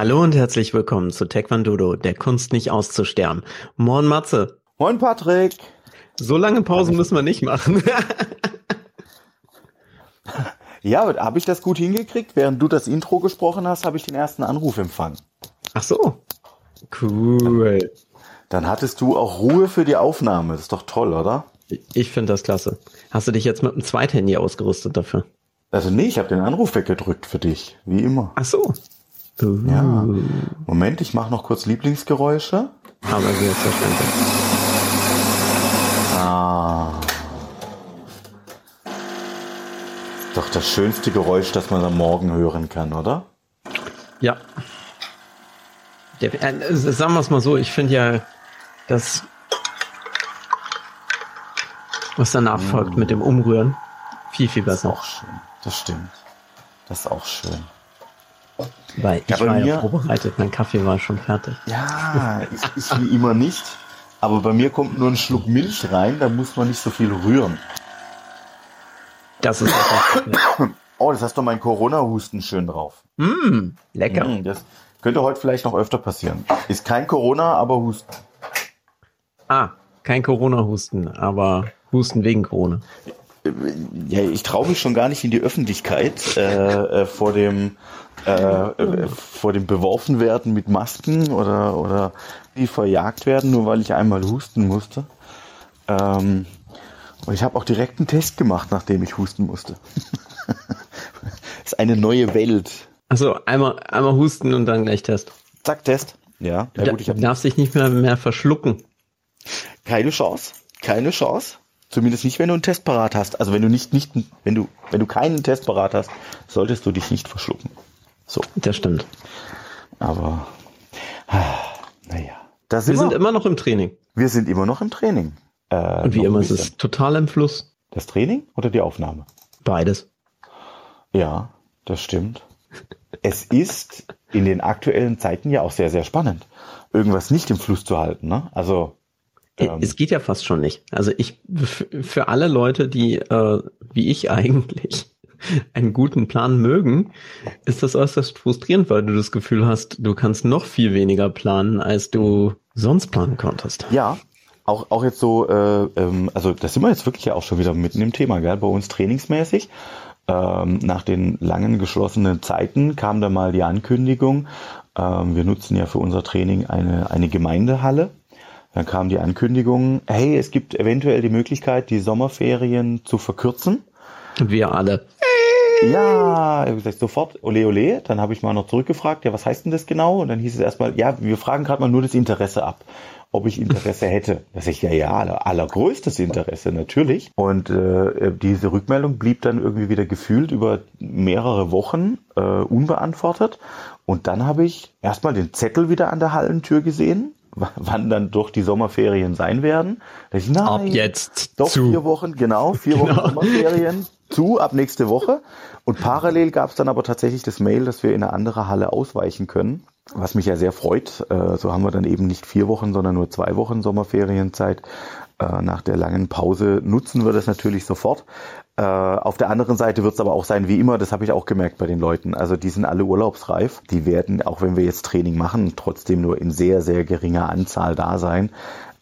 Hallo und herzlich willkommen zu Taekwondo, der Kunst nicht auszusterben. Moin Matze. Moin Patrick. So lange Pausen müssen wir nicht machen. ja, aber habe ich das gut hingekriegt? Während du das Intro gesprochen hast, habe ich den ersten Anruf empfangen. Ach so. Cool. Dann hattest du auch Ruhe für die Aufnahme. Das ist doch toll, oder? Ich finde das klasse. Hast du dich jetzt mit einem Zweithandy ausgerüstet dafür? Also nee, ich habe den Anruf weggedrückt für dich, wie immer. Ach so. Ja. Moment, ich mache noch kurz Lieblingsgeräusche. Aber selbstverständlich. Ah. Ist doch das schönste Geräusch, das man am Morgen hören kann, oder? Ja. Der, äh, sagen wir es mal so, ich finde ja, dass was danach folgt mit dem Umrühren viel, viel besser. Das ist auch schön. Das stimmt. Das ist auch schön. Weil ich ja, war mir, ja vorbereitet, mein Kaffee war schon fertig. Ja, ich, ich wie immer nicht. Aber bei mir kommt nur ein Schluck Milch rein, da muss man nicht so viel rühren. Das ist Oh, das hast doch mein Corona-Husten schön drauf. Mm, lecker. Mm, das könnte heute vielleicht noch öfter passieren. Ist kein Corona, aber Husten. Ah, kein Corona-Husten, aber Husten wegen Corona. Ja, ich traue mich schon gar nicht in die Öffentlichkeit äh, äh, vor dem äh, äh, vor dem beworfen werden mit Masken oder oder wie verjagt werden, nur weil ich einmal husten musste. Ähm, und ich habe auch direkt einen Test gemacht, nachdem ich husten musste. das ist eine neue Welt. Also einmal einmal husten und dann gleich Test. Zack Test. Ja. ja gut, ich du darfst dich nicht mehr mehr verschlucken. Keine Chance. Keine Chance. Zumindest nicht, wenn du einen Test parat hast. Also wenn du nicht, nicht, wenn du, wenn du keinen Test parat hast, solltest du dich nicht verschlucken. So. Das stimmt. Aber, naja. wir sind immer noch im Training. Wir sind immer noch im Training. Äh, Und wie immer ist es total im Fluss. Das Training oder die Aufnahme? Beides. Ja, das stimmt. es ist in den aktuellen Zeiten ja auch sehr, sehr spannend, irgendwas nicht im Fluss zu halten. Ne? Also ähm, es geht ja fast schon nicht. Also ich, für alle Leute, die, äh, wie ich eigentlich, einen guten Plan mögen, ist das äußerst frustrierend, weil du das Gefühl hast, du kannst noch viel weniger planen, als du sonst planen konntest. Ja, auch, auch jetzt so, äh, ähm, also das sind wir jetzt wirklich ja auch schon wieder mitten im Thema, gell? bei uns trainingsmäßig. Ähm, nach den langen geschlossenen Zeiten kam da mal die Ankündigung, ähm, wir nutzen ja für unser Training eine, eine Gemeindehalle dann kam die Ankündigung, hey, es gibt eventuell die Möglichkeit, die Sommerferien zu verkürzen. Wir alle. Ja, ich habe gesagt, sofort, ole ole. Dann habe ich mal noch zurückgefragt, ja, was heißt denn das genau? Und dann hieß es erstmal, ja, wir fragen gerade mal nur das Interesse ab, ob ich Interesse hätte. Das ich ja, ja, aller, allergrößtes Interesse natürlich. Und äh, diese Rückmeldung blieb dann irgendwie wieder gefühlt über mehrere Wochen äh, unbeantwortet. Und dann habe ich erstmal den Zettel wieder an der Hallentür gesehen wann dann doch die Sommerferien sein werden. Ich, nein, ab jetzt doch zu. vier Wochen, genau, vier genau. Wochen Sommerferien zu, ab nächste Woche. Und parallel gab es dann aber tatsächlich das Mail, dass wir in eine andere Halle ausweichen können, was mich ja sehr freut. Äh, so haben wir dann eben nicht vier Wochen, sondern nur zwei Wochen Sommerferienzeit. Äh, nach der langen Pause nutzen wir das natürlich sofort. Äh, auf der anderen Seite wird es aber auch sein, wie immer, das habe ich auch gemerkt bei den Leuten. Also die sind alle urlaubsreif. Die werden, auch wenn wir jetzt Training machen, trotzdem nur in sehr, sehr geringer Anzahl da sein.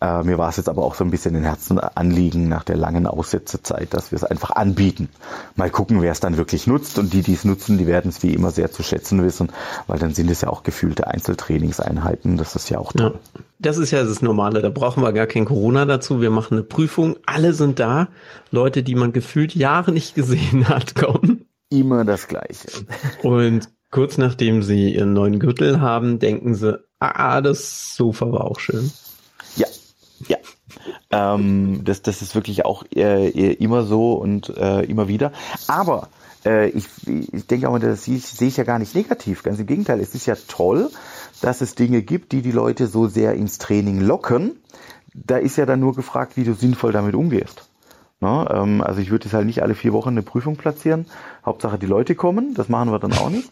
Äh, mir war es jetzt aber auch so ein bisschen in Herzen anliegen nach der langen Aussetzezeit, dass wir es einfach anbieten. Mal gucken, wer es dann wirklich nutzt und die, die es nutzen, die werden es wie immer sehr zu schätzen wissen, weil dann sind es ja auch gefühlte Einzeltrainingseinheiten. Das ist ja auch toll. Ja, das ist ja das Normale. Da brauchen wir gar kein Corona dazu. Wir machen eine Prüfung. Alle sind da. Leute, die man gefühlt Jahre nicht gesehen hat, kommen. Immer das Gleiche. Und kurz nachdem sie ihren neuen Gürtel haben, denken sie, ah, das Sofa war auch schön. Ja. Ähm, das, das ist wirklich auch äh, immer so und äh, immer wieder. Aber äh, ich, ich denke auch, das sehe ich, ja gar nicht negativ. Ganz im Gegenteil, es ist ja toll, dass es Dinge gibt, die die Leute so sehr ins Training locken. Da ist ja dann nur gefragt, wie du sinnvoll damit umgehst. Ne? ähm, also ich würde jetzt halt nicht alle vier Wochen eine Prüfung platzieren. Hauptsache die Leute kommen, das machen wir dann auch nicht.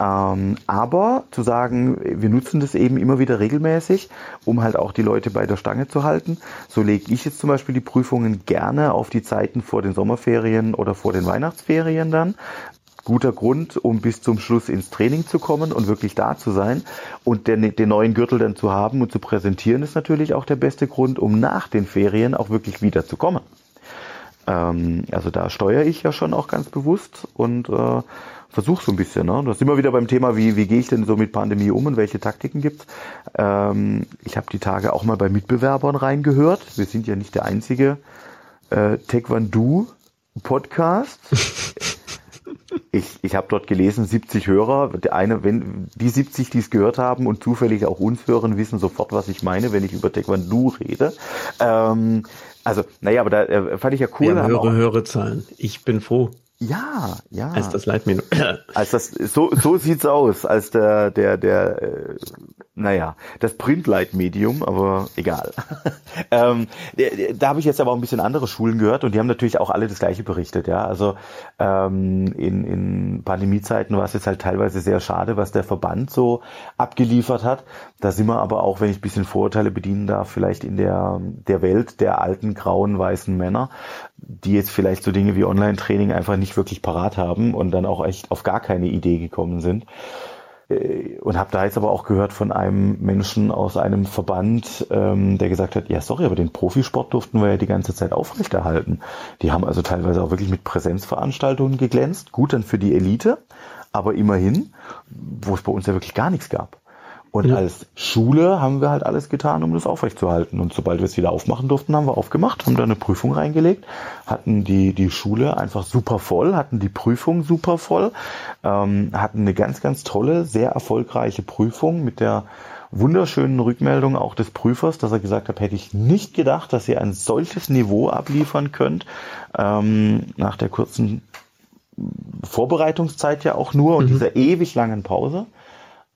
Ähm, aber zu sagen, wir nutzen das eben immer wieder regelmäßig, um halt auch die Leute bei der Stange zu halten. So lege ich jetzt zum Beispiel die Prüfungen gerne auf die Zeiten vor den Sommerferien oder vor den Weihnachtsferien dann. guter Grund, um bis zum Schluss ins Training zu kommen und wirklich da zu sein. Und den, den neuen Gürtel dann zu haben und zu präsentieren, ist natürlich auch der beste Grund, um nach den Ferien auch wirklich wieder zu kommen. Ähm, also da steuere ich ja schon auch ganz bewusst und äh, versuche so ein bisschen. Ne? Das ist immer wieder beim Thema, wie, wie gehe ich denn so mit Pandemie um und welche Taktiken gibt's. Ähm, ich habe die Tage auch mal bei Mitbewerbern reingehört. Wir sind ja nicht der einzige äh, Taekwondo Podcast. ich, ich habe dort gelesen, 70 Hörer. Der eine, wenn die 70, die es gehört haben und zufällig auch uns hören, wissen sofort, was ich meine, wenn ich über Taekwondo rede. Ähm, also, naja, aber da äh, fand ich ja cool. Wir haben höhere, höhere Zahlen. Ich bin froh. Ja, ja. Als das Leitmenü. als das so so sieht's aus, als der der der äh, naja, das Printleitmedium, aber egal. ähm, da habe ich jetzt aber auch ein bisschen andere Schulen gehört und die haben natürlich auch alle das gleiche berichtet, ja. Also ähm, in, in Pandemiezeiten war es jetzt halt teilweise sehr schade, was der Verband so abgeliefert hat. Da sind wir aber auch, wenn ich ein bisschen Vorurteile bedienen darf, vielleicht in der, der Welt der alten, grauen, weißen Männer, die jetzt vielleicht so Dinge wie Online-Training einfach nicht wirklich parat haben und dann auch echt auf gar keine Idee gekommen sind. Äh, und habe da jetzt aber auch gehört von einem Menschen aus einem Verband, ähm, der gesagt hat, ja sorry, aber den Profisport durften wir ja die ganze Zeit aufrechterhalten. Die haben also teilweise auch wirklich mit Präsenzveranstaltungen geglänzt, gut dann für die Elite, aber immerhin, wo es bei uns ja wirklich gar nichts gab. Und ja. als Schule haben wir halt alles getan, um das aufrechtzuerhalten. Und sobald wir es wieder aufmachen durften, haben wir aufgemacht, haben da eine Prüfung reingelegt, hatten die, die Schule einfach super voll, hatten die Prüfung super voll, ähm, hatten eine ganz, ganz tolle, sehr erfolgreiche Prüfung mit der wunderschönen Rückmeldung auch des Prüfers, dass er gesagt hat, hätte ich nicht gedacht, dass ihr ein solches Niveau abliefern könnt, ähm, nach der kurzen Vorbereitungszeit ja auch nur und mhm. dieser ewig langen Pause.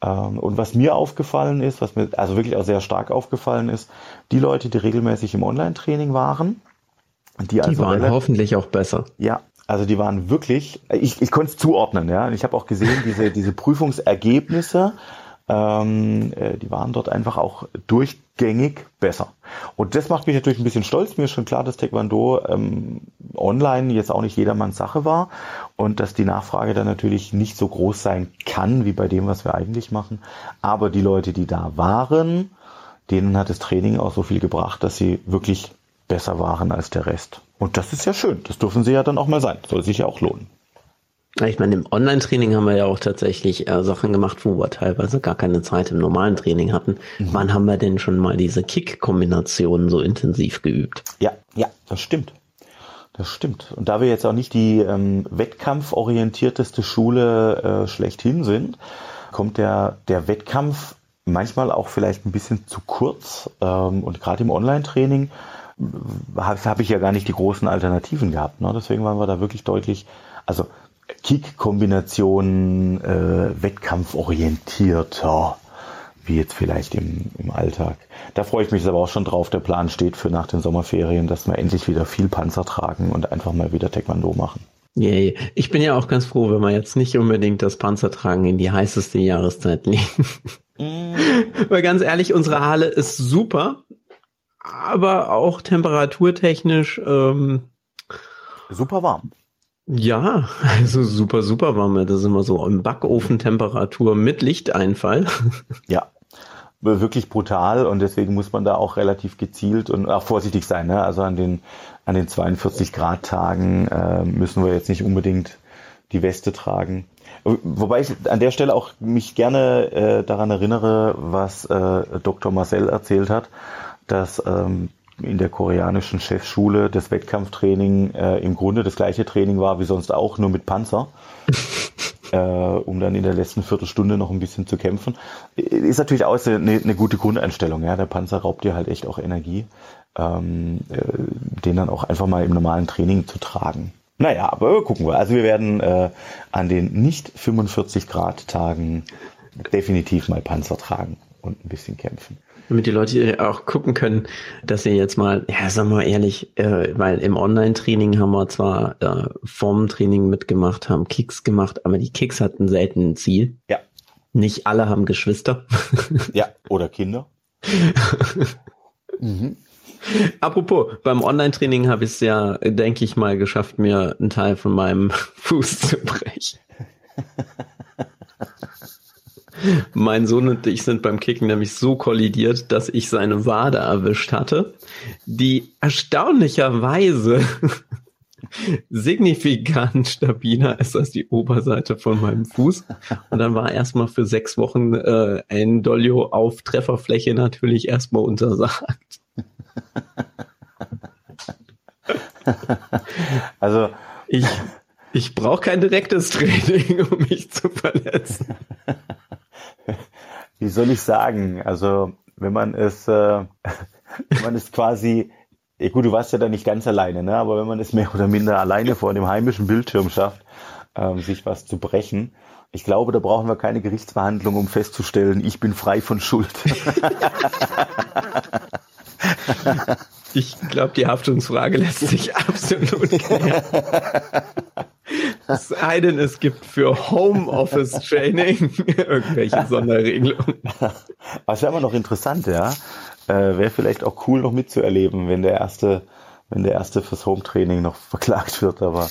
Ähm, und was mir aufgefallen ist, was mir also wirklich auch sehr stark aufgefallen ist, die Leute, die regelmäßig im Online-Training waren, die, also die waren hoffentlich auch besser. Ja, also die waren wirklich, ich, ich konnte es zuordnen, ja. Ich habe auch gesehen, diese, diese Prüfungsergebnisse ähm, äh, die waren dort einfach auch durchgängig besser. Und das macht mich natürlich ein bisschen stolz. Mir ist schon klar, dass Taekwondo ähm, online jetzt auch nicht jedermanns Sache war und dass die Nachfrage dann natürlich nicht so groß sein kann wie bei dem, was wir eigentlich machen. Aber die Leute, die da waren, denen hat das Training auch so viel gebracht, dass sie wirklich besser waren als der Rest. Und das ist ja schön. Das dürfen sie ja dann auch mal sein. Soll sich ja auch lohnen. Ich meine, im Online-Training haben wir ja auch tatsächlich äh, Sachen gemacht, wo wir teilweise gar keine Zeit im normalen Training hatten. Mhm. Wann haben wir denn schon mal diese Kick-Kombinationen so intensiv geübt? Ja, ja, das stimmt. Das stimmt. Und da wir jetzt auch nicht die ähm, wettkampforientierteste Schule äh, schlechthin sind, kommt der, der Wettkampf manchmal auch vielleicht ein bisschen zu kurz. Ähm, und gerade im Online-Training äh, habe hab ich ja gar nicht die großen Alternativen gehabt. Ne? Deswegen waren wir da wirklich deutlich, also Kick-Kombinationen äh, wettkampforientierter, wie jetzt vielleicht im, im Alltag. Da freue ich mich aber auch schon drauf. Der Plan steht für nach den Sommerferien, dass wir endlich wieder viel Panzer tragen und einfach mal wieder Taekwondo machen. Yay. Ich bin ja auch ganz froh, wenn wir jetzt nicht unbedingt das Panzertragen in die heißeste Jahreszeit legen. Mm. Weil ganz ehrlich, unsere Halle ist super, aber auch temperaturtechnisch ähm, super warm. Ja, also super, super warm. Das ist immer so im Backofentemperatur mit Lichteinfall. Ja, wirklich brutal und deswegen muss man da auch relativ gezielt und auch vorsichtig sein. Ne? Also an den, an den 42 Grad Tagen äh, müssen wir jetzt nicht unbedingt die Weste tragen. Wobei ich an der Stelle auch mich gerne äh, daran erinnere, was äh, Dr. Marcel erzählt hat, dass ähm, in der koreanischen Chefschule das Wettkampftraining äh, im Grunde das gleiche Training war wie sonst auch, nur mit Panzer. äh, um dann in der letzten Viertelstunde noch ein bisschen zu kämpfen. Ist natürlich auch eine, eine gute Grundeinstellung. Ja? Der Panzer raubt dir halt echt auch Energie, ähm, äh, den dann auch einfach mal im normalen Training zu tragen. Naja, aber gucken wir. Also wir werden äh, an den nicht 45 Grad Tagen definitiv mal Panzer tragen und ein bisschen kämpfen damit die Leute auch gucken können, dass sie jetzt mal, ja, sagen wir ehrlich, äh, weil im Online-Training haben wir zwar äh, Formtraining mitgemacht, haben Kicks gemacht, aber die Kicks hatten selten ein Ziel. Ja. Nicht alle haben Geschwister. ja, oder Kinder. mhm. Apropos, beim Online-Training habe ich es ja, denke ich mal, geschafft, mir einen Teil von meinem Fuß zu brechen. Mein Sohn und ich sind beim Kicken nämlich so kollidiert, dass ich seine Wade erwischt hatte, die erstaunlicherweise signifikant stabiler ist als die Oberseite von meinem Fuß. Und dann war erstmal für sechs Wochen äh, ein Dolio auf Trefferfläche natürlich erstmal untersagt. Also ich, ich brauche kein direktes Training, um mich zu verletzen. Wie soll ich sagen? Also wenn man es, äh, wenn man es quasi ja, gut, du warst ja da nicht ganz alleine, ne? aber wenn man es mehr oder minder alleine vor dem heimischen Bildschirm schafft, ähm, sich was zu brechen, ich glaube, da brauchen wir keine Gerichtsverhandlung, um festzustellen, ich bin frei von Schuld. ich glaube, die Haftungsfrage lässt sich absolut klären. Sei denn, es gibt für Homeoffice Training irgendwelche Sonderregelungen. Was wäre aber noch interessant, ja äh, wäre vielleicht auch cool noch mitzuerleben, wenn der erste, wenn der erste fürs Home-Training noch verklagt wird, aber.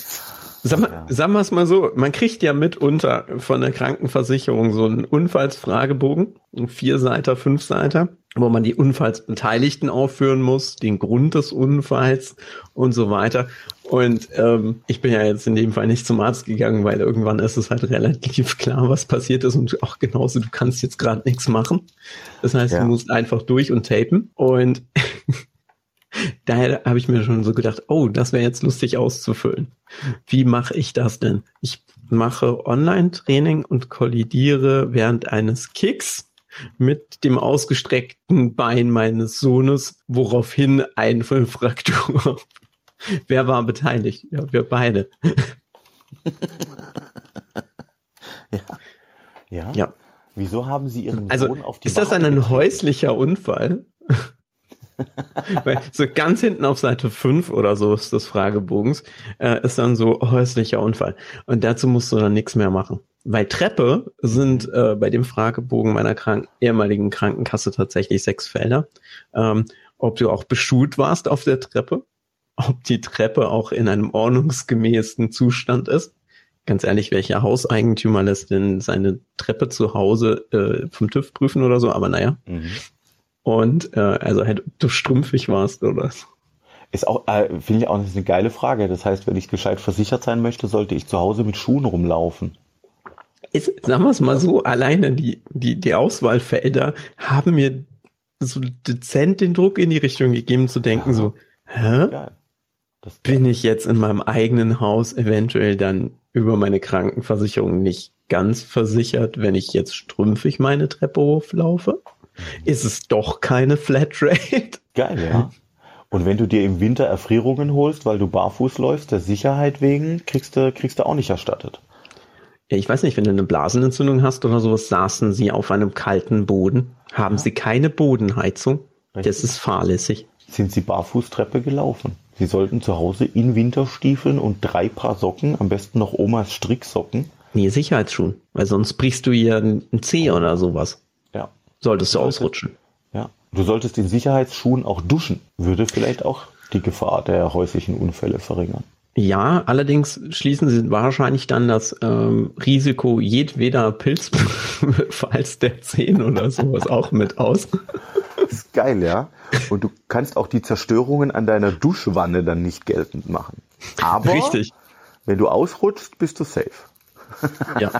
Sag mal, ja. sagen wir es mal so, man kriegt ja mitunter von der Krankenversicherung so einen Unfallsfragebogen, ein Vierseiter, Fünfseiter, wo man die Unfallsbeteiligten aufführen muss, den Grund des Unfalls und so weiter. Und ähm, ich bin ja jetzt in dem Fall nicht zum Arzt gegangen, weil irgendwann ist es halt relativ klar, was passiert ist und auch genauso, du kannst jetzt gerade nichts machen. Das heißt, ja. du musst einfach durch und tapen. Und daher habe ich mir schon so gedacht, oh, das wäre jetzt lustig auszufüllen. Wie mache ich das denn? Ich mache Online-Training und kollidiere während eines Kicks mit dem ausgestreckten Bein meines Sohnes, woraufhin eine Fraktur Wer war beteiligt? Ja, wir beide. ja. ja. Ja. Wieso haben Sie Ihren also, Sohn auf die Ist das ein getrieben? häuslicher Unfall? Weil so ganz hinten auf Seite 5 oder so ist des Fragebogens, äh, ist dann so häuslicher Unfall. Und dazu musst du dann nichts mehr machen. Weil Treppe sind äh, bei dem Fragebogen meiner krank ehemaligen Krankenkasse tatsächlich sechs Felder. Ähm, ob du auch beschult warst auf der Treppe, ob die Treppe auch in einem ordnungsgemäßen Zustand ist. Ganz ehrlich, welcher Hauseigentümer lässt denn seine Treppe zu Hause äh, vom TÜV prüfen oder so? Aber naja. Mhm. Und äh, also halt, ob du strumpfig warst oder so. Ist auch, äh, finde ich auch eine geile Frage. Das heißt, wenn ich gescheit versichert sein möchte, sollte ich zu Hause mit Schuhen rumlaufen. Ist, sagen wir es mal so, alleine die, die, die Auswahlfelder haben mir so dezent den Druck in die Richtung gegeben, zu denken ja. so, hä? Geil. Das bin ich jetzt in meinem eigenen Haus eventuell dann über meine Krankenversicherung nicht ganz versichert, wenn ich jetzt strümpfig meine Treppe hochlaufe? Mhm. Ist es doch keine Flatrate? Geil, ja. Und wenn du dir im Winter Erfrierungen holst, weil du barfuß läufst, der Sicherheit wegen, kriegst du, kriegst du auch nicht erstattet. Ja, ich weiß nicht, wenn du eine Blasenentzündung hast oder sowas, saßen sie auf einem kalten Boden. Haben ja. sie keine Bodenheizung? Richtig. Das ist fahrlässig. Sind sie Barfußtreppe gelaufen? Sie sollten zu Hause in Winterstiefeln und drei Paar Socken, am besten noch Omas Stricksocken. Nee, Sicherheitsschuhen, weil sonst brichst du hier ein Zeh oder sowas. Solltest du ausrutschen. Ja. Du solltest in Sicherheitsschuhen auch duschen. Würde vielleicht auch die Gefahr der häuslichen Unfälle verringern. Ja, allerdings schließen sie wahrscheinlich dann das ähm, Risiko jedweder Pilzfalls der Zehen oder sowas auch mit aus. Das ist geil, ja. Und du kannst auch die Zerstörungen an deiner Duschwanne dann nicht geltend machen. Aber Richtig. wenn du ausrutschst, bist du safe. Ja.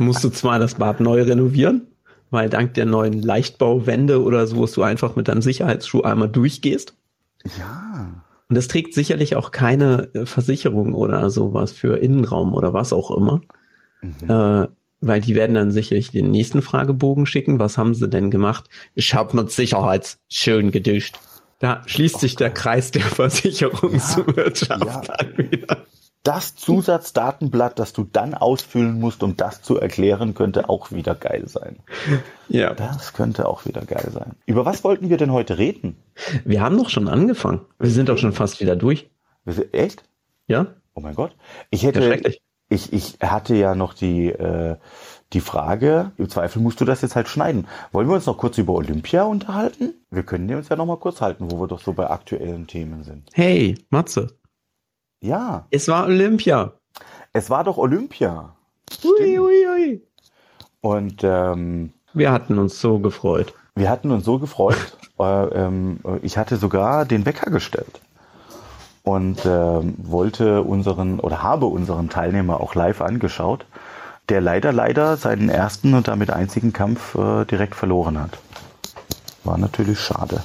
Musst du zwar das Bad neu renovieren, weil dank der neuen Leichtbauwände oder so, wo du einfach mit deinem Sicherheitsschuh einmal durchgehst. Ja. Und das trägt sicherlich auch keine äh, Versicherung oder sowas für Innenraum oder was auch immer. Mhm. Äh, weil die werden dann sicherlich den nächsten Fragebogen schicken. Was haben sie denn gemacht? Ich habe mit Sicherheit schön geduscht. Da schließt sich der Kreis der Versicherungswirtschaft ja, ja. an wieder. Das Zusatzdatenblatt, das du dann ausfüllen musst, um das zu erklären, könnte auch wieder geil sein. Ja. Das könnte auch wieder geil sein. Über was wollten wir denn heute reden? Wir haben doch schon angefangen. Wir sind doch schon fast wieder durch. Echt? Ja. Oh mein Gott. Ich hätte, ich, ich hatte ja noch die, äh, die Frage, im Zweifel musst du das jetzt halt schneiden. Wollen wir uns noch kurz über Olympia unterhalten? Wir können uns ja noch mal kurz halten, wo wir doch so bei aktuellen Themen sind. Hey, Matze. Ja. Es war Olympia. Es war doch Olympia. Ui, ui, ui. Und ähm, wir hatten uns so gefreut. Wir hatten uns so gefreut. äh, ähm, ich hatte sogar den Wecker gestellt und äh, wollte unseren oder habe unseren Teilnehmer auch live angeschaut, der leider leider seinen ersten und damit einzigen Kampf äh, direkt verloren hat. War natürlich schade.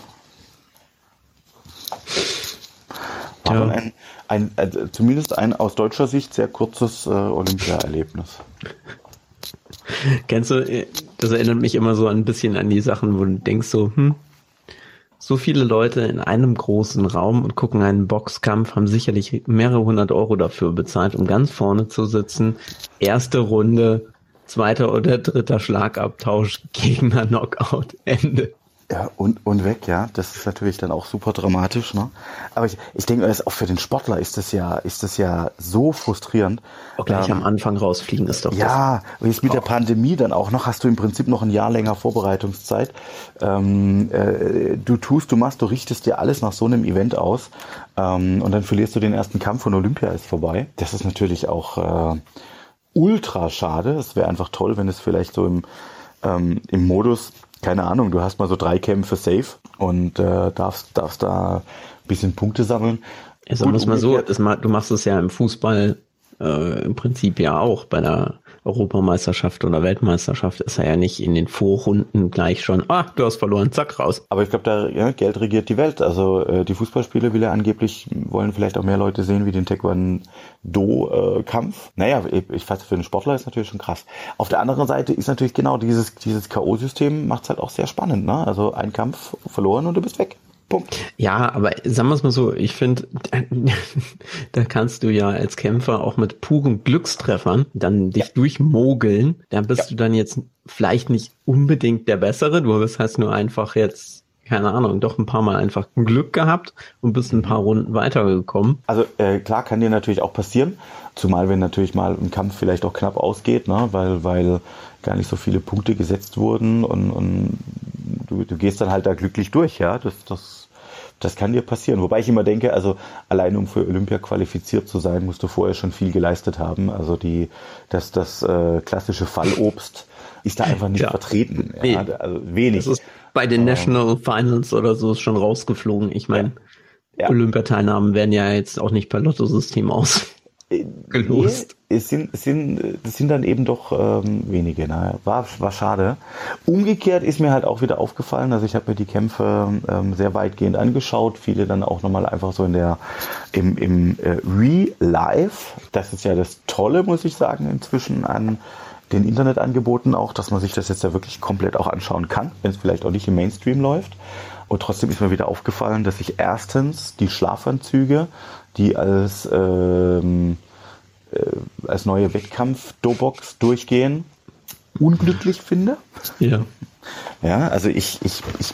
War ja. ein, ein, also zumindest ein aus deutscher Sicht sehr kurzes äh, Olympia-Erlebnis. Kennst du, äh, das erinnert mich immer so ein bisschen an die Sachen, wo du denkst so, hm, so viele Leute in einem großen Raum und gucken einen Boxkampf, haben sicherlich mehrere hundert Euro dafür bezahlt, um ganz vorne zu sitzen. Erste Runde, zweiter oder dritter Schlagabtausch, Gegner Knockout, Ende. Ja, und, und weg, ja. Das ist natürlich dann auch super dramatisch, ne? Aber ich, ich denke, auch für den Sportler ist das ja, ist das ja so frustrierend. Auch gleich ähm, am Anfang rausfliegen ist doch Ja, und jetzt mit auch. der Pandemie dann auch noch, hast du im Prinzip noch ein Jahr länger Vorbereitungszeit. Ähm, äh, du tust, du machst, du richtest dir alles nach so einem Event aus. Ähm, und dann verlierst du den ersten Kampf und Olympia ist vorbei. Das ist natürlich auch äh, ultra schade. Es wäre einfach toll, wenn es vielleicht so im, ähm, im Modus keine Ahnung, du hast mal so drei Kämpfe safe und äh, darfst, darfst da ein bisschen Punkte sammeln. Ja, sagen wir es mal so, das, du machst es ja im Fußball äh, im Prinzip ja auch bei der Europameisterschaft oder Weltmeisterschaft ist er ja nicht in den Vorrunden gleich schon, ah, du hast verloren, zack, raus. Aber ich glaube, da ja, Geld regiert die Welt. Also äh, die Fußballspiele will er angeblich, wollen vielleicht auch mehr Leute sehen wie den Taekwondo-Kampf. Naja, ich, ich fasse für einen Sportler ist natürlich schon krass. Auf der anderen Seite ist natürlich genau dieses, dieses K.O.-System macht es halt auch sehr spannend. Ne? Also ein Kampf verloren und du bist weg. Punkt. Ja, aber sagen wir es mal so, ich finde, da kannst du ja als Kämpfer auch mit puren Glückstreffern dann dich ja. durchmogeln. Da bist ja. du dann jetzt vielleicht nicht unbedingt der Bessere, du hast halt nur einfach jetzt keine Ahnung, doch ein paar Mal einfach Glück gehabt und bist ein paar Runden weitergekommen. Also äh, klar kann dir natürlich auch passieren, zumal wenn natürlich mal ein Kampf vielleicht auch knapp ausgeht, ne? weil, weil gar nicht so viele Punkte gesetzt wurden und, und du, du gehst dann halt da glücklich durch, ja. Das, das das kann dir passieren. Wobei ich immer denke, also allein um für Olympia qualifiziert zu sein, musst du vorher schon viel geleistet haben. Also die, das, das äh, klassische Fallobst ist da einfach nicht ja. vertreten. Ja, also wenig. Das ist bei den ähm, National Finals oder so schon rausgeflogen. Ich meine, ja. Olympiateilnahmen werden ja jetzt auch nicht per Lottosystem aus gelost. Nee, es sind, es sind, das sind dann eben doch ähm, wenige. Naja, war, war schade. Umgekehrt ist mir halt auch wieder aufgefallen, also ich habe mir die Kämpfe ähm, sehr weitgehend angeschaut, viele dann auch nochmal einfach so in der im, im äh, Real Life. Das ist ja das Tolle, muss ich sagen, inzwischen an den Internetangeboten auch, dass man sich das jetzt ja wirklich komplett auch anschauen kann, wenn es vielleicht auch nicht im Mainstream läuft. Und trotzdem ist mir wieder aufgefallen, dass ich erstens die Schlafanzüge die als, ähm, äh, als neue Wettkampf-Dobox durchgehen, unglücklich finde. Ja. Ja, also ich, ich, ich,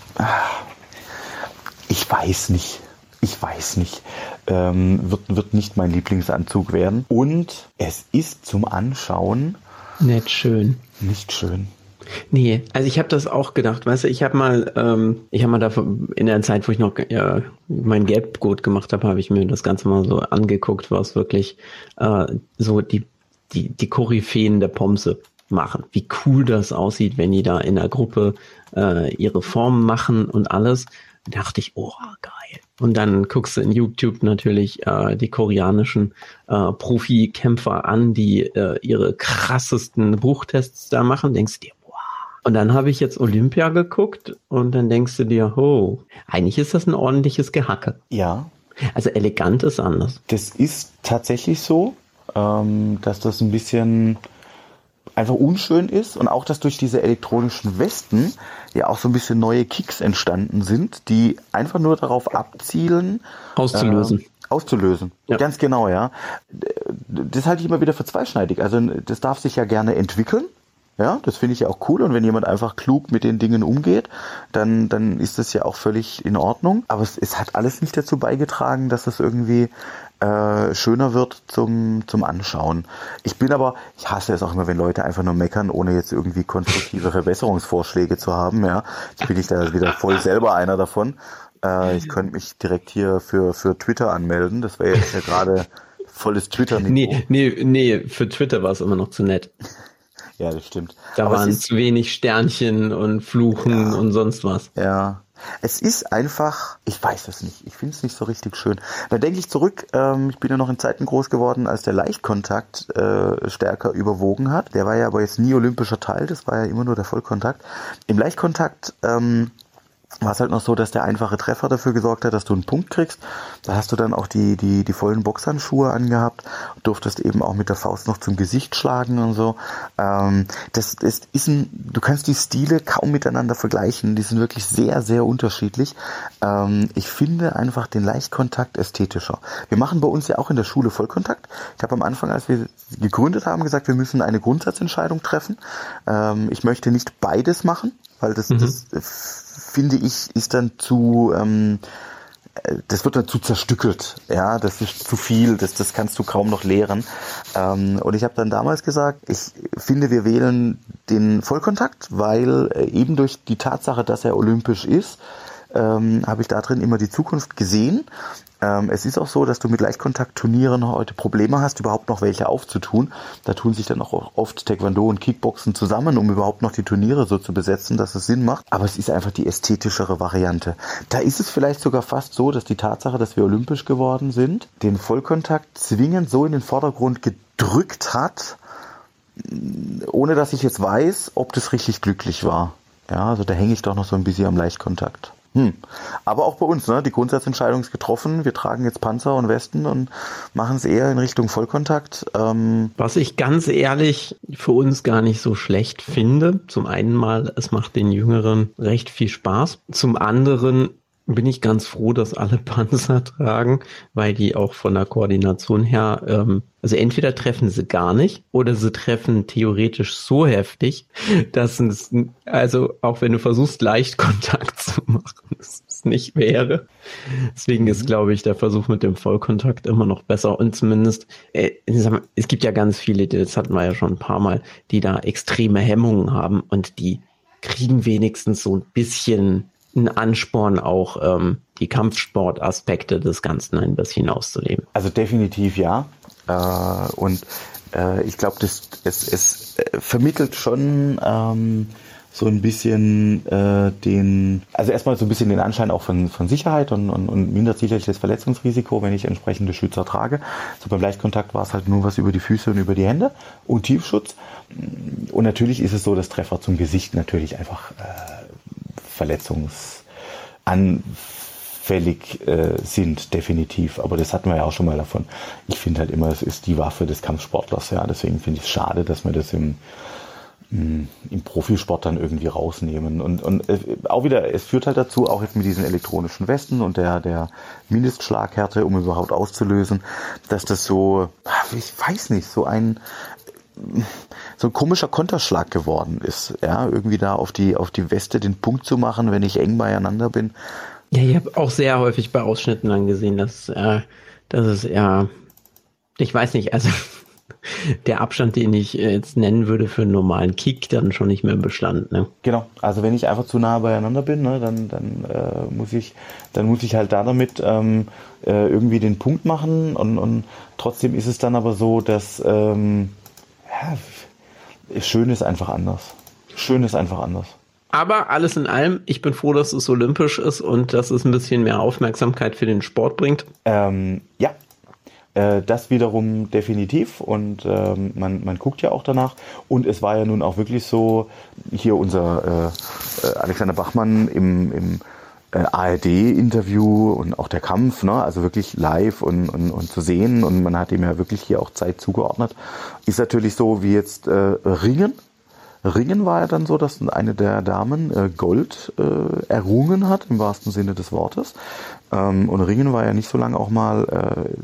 ich weiß nicht. Ich weiß nicht. Ähm, wird, wird nicht mein Lieblingsanzug werden. Und es ist zum Anschauen. Nicht schön. Nicht schön. Nee, also ich habe das auch gedacht, weißt du, ich habe mal, ähm, ich habe mal da in der Zeit, wo ich noch ja, mein Gelbgut gemacht habe, habe ich mir das Ganze mal so angeguckt, was wirklich äh, so die, die, die Koryphäen der Pomse machen. Wie cool das aussieht, wenn die da in der Gruppe äh, ihre Formen machen und alles. Da dachte ich, oh, geil. Und dann guckst du in YouTube natürlich äh, die koreanischen äh, Profikämpfer an, die äh, ihre krassesten Bruchtests da machen. Denkst dir, und dann habe ich jetzt Olympia geguckt und dann denkst du dir, oh, eigentlich ist das ein ordentliches Gehacke. Ja. Also elegant ist anders. Das ist tatsächlich so, ähm, dass das ein bisschen einfach unschön ist und auch, dass durch diese elektronischen Westen ja auch so ein bisschen neue Kicks entstanden sind, die einfach nur darauf abzielen, auszulösen. Äh, auszulösen. Ja. Ganz genau, ja. Das halte ich immer wieder für zweischneidig. Also das darf sich ja gerne entwickeln. Ja, das finde ich ja auch cool. Und wenn jemand einfach klug mit den Dingen umgeht, dann, dann ist das ja auch völlig in Ordnung. Aber es, es hat alles nicht dazu beigetragen, dass es irgendwie äh, schöner wird zum, zum Anschauen. Ich bin aber, ich hasse es auch immer, wenn Leute einfach nur meckern, ohne jetzt irgendwie konstruktive Verbesserungsvorschläge zu haben. Ja, jetzt bin ich da wieder voll selber einer davon. Äh, ich könnte mich direkt hier für, für Twitter anmelden. Das wäre jetzt ja gerade volles twitter -Niveau. Nee, nee, nee, für Twitter war es immer noch zu nett. Ja, das stimmt. Da Aber waren zu wenig Sternchen und Fluchen ja, und sonst was. Ja. Es ist einfach, ich weiß es nicht, ich finde es nicht so richtig schön. Da denke ich zurück, ähm, ich bin ja noch in Zeiten groß geworden, als der Leichtkontakt äh, stärker überwogen hat. Der war ja aber jetzt nie olympischer Teil, das war ja immer nur der Vollkontakt. Im Leichtkontakt ähm, war es halt noch so, dass der einfache Treffer dafür gesorgt hat, dass du einen Punkt kriegst. Da hast du dann auch die, die, die vollen Boxhandschuhe angehabt, durftest eben auch mit der Faust noch zum Gesicht schlagen und so. Ähm, das, das ist ein, du kannst die Stile kaum miteinander vergleichen. Die sind wirklich sehr, sehr unterschiedlich. Ähm, ich finde einfach den Leichtkontakt ästhetischer. Wir machen bei uns ja auch in der Schule Vollkontakt. Ich habe am Anfang, als wir gegründet haben, gesagt, wir müssen eine Grundsatzentscheidung treffen. Ähm, ich möchte nicht beides machen, weil das, mhm. das finde ich, ist dann zu, ähm, das wird dann zu zerstückelt, ja, das ist zu viel, das, das kannst du kaum noch lehren. Ähm, und ich habe dann damals gesagt, ich finde, wir wählen den Vollkontakt, weil äh, eben durch die Tatsache, dass er olympisch ist, ähm, habe ich da drin immer die Zukunft gesehen. Ähm, es ist auch so, dass du mit Leichtkontaktturnieren heute Probleme hast, überhaupt noch welche aufzutun. Da tun sich dann auch oft Taekwondo und Kickboxen zusammen, um überhaupt noch die Turniere so zu besetzen, dass es Sinn macht. Aber es ist einfach die ästhetischere Variante. Da ist es vielleicht sogar fast so, dass die Tatsache, dass wir olympisch geworden sind, den Vollkontakt zwingend so in den Vordergrund gedrückt hat, ohne dass ich jetzt weiß, ob das richtig glücklich war. Ja, also da hänge ich doch noch so ein bisschen am Leichtkontakt. Hm. Aber auch bei uns, ne? Die Grundsatzentscheidung ist getroffen. Wir tragen jetzt Panzer und Westen und machen es eher in Richtung Vollkontakt. Ähm Was ich ganz ehrlich für uns gar nicht so schlecht finde. Zum einen mal, es macht den Jüngeren recht viel Spaß. Zum anderen bin ich ganz froh, dass alle Panzer tragen, weil die auch von der Koordination her, ähm, also entweder treffen sie gar nicht oder sie treffen theoretisch so heftig, dass es, also auch wenn du versuchst, leicht Kontakt zu machen, es nicht wäre. Deswegen ist, mhm. glaube ich, der Versuch mit dem Vollkontakt immer noch besser und zumindest, äh, es gibt ja ganz viele, das hatten wir ja schon ein paar Mal, die da extreme Hemmungen haben und die kriegen wenigstens so ein bisschen ein Ansporn, auch ähm, die Kampfsportaspekte des Ganzen ein bisschen auszuleben. Also definitiv ja. Äh, und äh, ich glaube, es, es äh, vermittelt schon ähm, so ein bisschen äh, den, also erstmal so ein bisschen den Anschein auch von, von Sicherheit und, und, und mindert sicherlich das Verletzungsrisiko, wenn ich entsprechende Schützer trage. So beim Leichtkontakt war es halt nur was über die Füße und über die Hände und Tiefschutz. Und natürlich ist es so, dass Treffer zum Gesicht natürlich einfach äh, verletzungsanfällig äh, sind, definitiv. Aber das hatten wir ja auch schon mal davon. Ich finde halt immer, es ist die Waffe des Kampfsportlers. Ja, deswegen finde ich es schade, dass wir das im mm, im Profisport dann irgendwie rausnehmen. Und, und äh, auch wieder, es führt halt dazu, auch jetzt mit diesen elektronischen Westen und der, der Mindestschlaghärte, um überhaupt auszulösen, dass das so, ich weiß nicht, so ein, so ein komischer Konterschlag geworden ist. Ja, irgendwie da auf die, auf die Weste den Punkt zu machen, wenn ich eng beieinander bin. Ja, ich habe auch sehr häufig bei Ausschnitten angesehen, dass, äh, dass es ja, ich weiß nicht, also der Abstand, den ich jetzt nennen würde für einen normalen Kick, dann schon nicht mehr Bestand. Ne? Genau, also wenn ich einfach zu nah beieinander bin, ne, dann, dann äh, muss ich, dann muss ich halt da damit ähm, äh, irgendwie den Punkt machen und, und trotzdem ist es dann aber so, dass ähm, schön ist einfach anders. Schön ist einfach anders. Aber alles in allem, ich bin froh, dass es olympisch ist und dass es ein bisschen mehr Aufmerksamkeit für den Sport bringt. Ähm, ja, äh, das wiederum definitiv und ähm, man, man guckt ja auch danach. Und es war ja nun auch wirklich so, hier unser äh, äh Alexander Bachmann im, im äh, ARD-Interview und auch der Kampf, ne? also wirklich live und, und, und zu sehen und man hat ihm ja wirklich hier auch Zeit zugeordnet. Ist natürlich so wie jetzt äh, Ringen, Ringen war ja dann so, dass eine der Damen äh, Gold äh, errungen hat, im wahrsten Sinne des Wortes. Ähm, und Ringen war ja nicht so lange auch mal,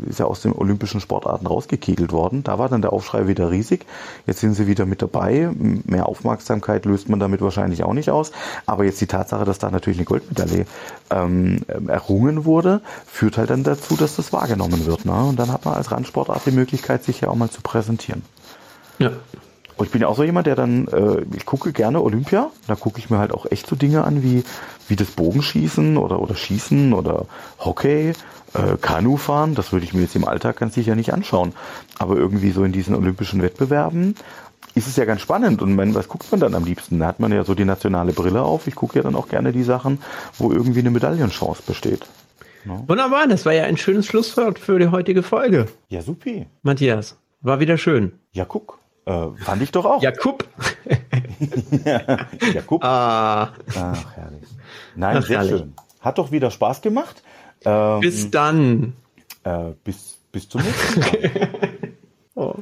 äh, ist ja aus den olympischen Sportarten rausgekegelt worden. Da war dann der Aufschrei wieder riesig. Jetzt sind sie wieder mit dabei. Mehr Aufmerksamkeit löst man damit wahrscheinlich auch nicht aus. Aber jetzt die Tatsache, dass da natürlich eine Goldmedaille ähm, errungen wurde, führt halt dann dazu, dass das wahrgenommen wird. Ne? Und dann hat man als Randsportart die Möglichkeit, sich ja auch mal zu präsentieren. Ja, Und ich bin ja auch so jemand, der dann, äh, ich gucke gerne Olympia. Da gucke ich mir halt auch echt so Dinge an wie, wie das Bogenschießen oder, oder Schießen oder Hockey, äh, Kanufahren. Das würde ich mir jetzt im Alltag ganz sicher nicht anschauen. Aber irgendwie so in diesen olympischen Wettbewerben ist es ja ganz spannend. Und man, was guckt man dann am liebsten? Da hat man ja so die nationale Brille auf. Ich gucke ja dann auch gerne die Sachen, wo irgendwie eine Medaillenchance besteht. No? Wunderbar, das war ja ein schönes Schlusswort für die heutige Folge. Ja, supi. Matthias, war wieder schön. Ja, guck. Äh, fand ich doch auch. Jakub. Jakub. Ah. Ach, herrlich. Nein, Ach, sehr herrlich. schön. Hat doch wieder Spaß gemacht. Ähm, bis dann. Äh, bis, bis zum nächsten Mal. oh.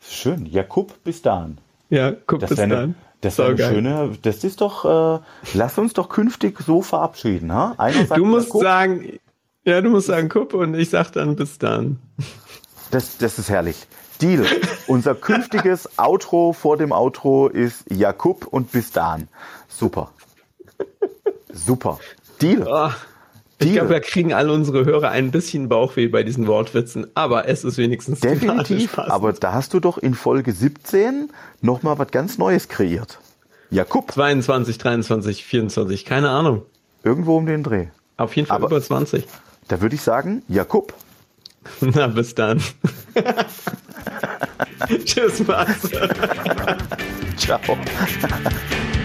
Schön. Jakub, bis dann. Ja, guck das bis eine, dann. Das ist eine geil. schöne, das ist doch, äh, lass uns doch künftig so verabschieden, ha? Einer sagt du musst Jakub, sagen, ja, du musst sagen Kupp und ich sag dann bis dann. Das, das ist herrlich. Deal. Unser künftiges Outro vor dem Outro ist Jakub und bis dann. Super. Super. Deal. Oh, ich glaube, wir kriegen alle unsere Hörer ein bisschen Bauchweh bei diesen Wortwitzen, aber es ist wenigstens definitiv. Aber da hast du doch in Folge 17 noch mal was ganz Neues kreiert. Jakub. 22, 23, 24, keine Ahnung. Irgendwo um den Dreh. Auf jeden Fall aber über 20. Da würde ich sagen, Jakub. Na, bis dann. Tschüss, Max. Ciao.